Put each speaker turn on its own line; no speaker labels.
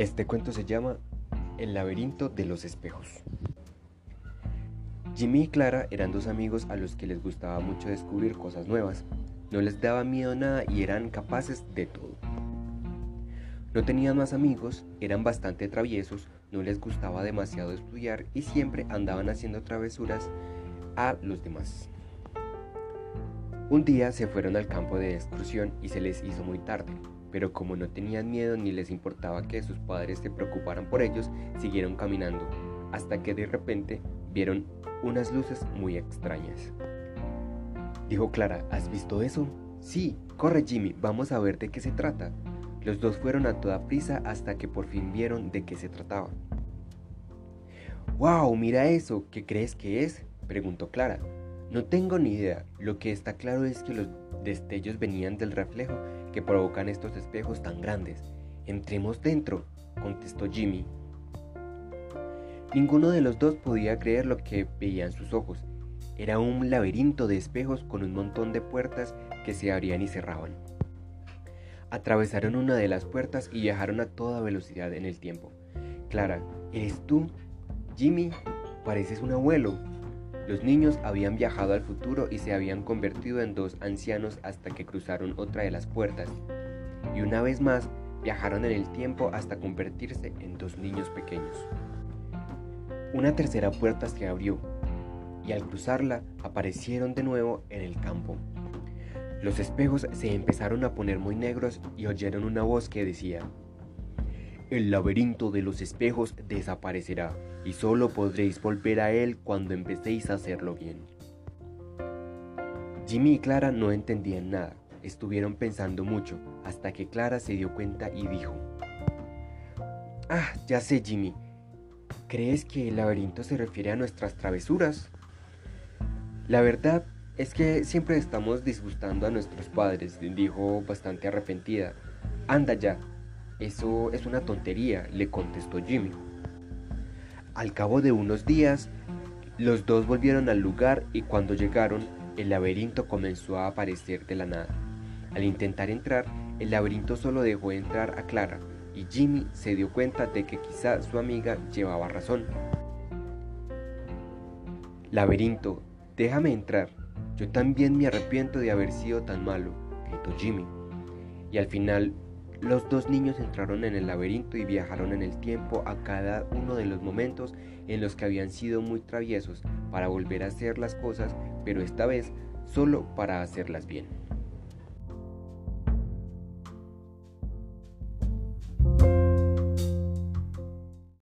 Este cuento se llama El laberinto de los espejos. Jimmy y Clara eran dos amigos a los que les gustaba mucho descubrir cosas nuevas. No les daba miedo nada y eran capaces de todo. No tenían más amigos, eran bastante traviesos, no les gustaba demasiado estudiar y siempre andaban haciendo travesuras a los demás. Un día se fueron al campo de excursión y se les hizo muy tarde pero como no tenían miedo ni les importaba que sus padres se preocuparan por ellos, siguieron caminando, hasta que de repente vieron unas luces muy extrañas. Dijo Clara, ¿has visto eso? Sí, corre Jimmy, vamos a ver de qué se trata. Los dos fueron a toda prisa hasta que por fin vieron de qué se trataba. ¡Wow! Mira eso, ¿qué crees que es? preguntó Clara. No tengo ni idea, lo que está claro es que los destellos venían del reflejo que provocan estos espejos tan grandes. Entremos dentro, contestó Jimmy. Ninguno de los dos podía creer lo que veían sus ojos. Era un laberinto de espejos con un montón de puertas que se abrían y cerraban. Atravesaron una de las puertas y viajaron a toda velocidad en el tiempo. Clara, ¿eres tú? Jimmy, pareces un abuelo. Los niños habían viajado al futuro y se habían convertido en dos ancianos hasta que cruzaron otra de las puertas. Y una vez más viajaron en el tiempo hasta convertirse en dos niños pequeños. Una tercera puerta se abrió y al cruzarla aparecieron de nuevo en el campo. Los espejos se empezaron a poner muy negros y oyeron una voz que decía, el laberinto de los espejos desaparecerá y solo podréis volver a él cuando empecéis a hacerlo bien. Jimmy y Clara no entendían nada, estuvieron pensando mucho, hasta que Clara se dio cuenta y dijo, Ah, ya sé Jimmy, ¿crees que el laberinto se refiere a nuestras travesuras? La verdad es que siempre estamos disgustando a nuestros padres, dijo bastante arrepentida. Anda ya, eso es una tontería, le contestó Jimmy. Al cabo de unos días, los dos volvieron al lugar y cuando llegaron, el laberinto comenzó a aparecer de la nada. Al intentar entrar, el laberinto solo dejó entrar a Clara y Jimmy se dio cuenta de que quizá su amiga llevaba razón. Laberinto, déjame entrar. Yo también me arrepiento de haber sido tan malo, gritó Jimmy. Y al final los dos niños entraron en el laberinto y viajaron en el tiempo a cada uno de los momentos en los que habían sido muy traviesos para volver a hacer las cosas, pero esta vez solo para hacerlas bien.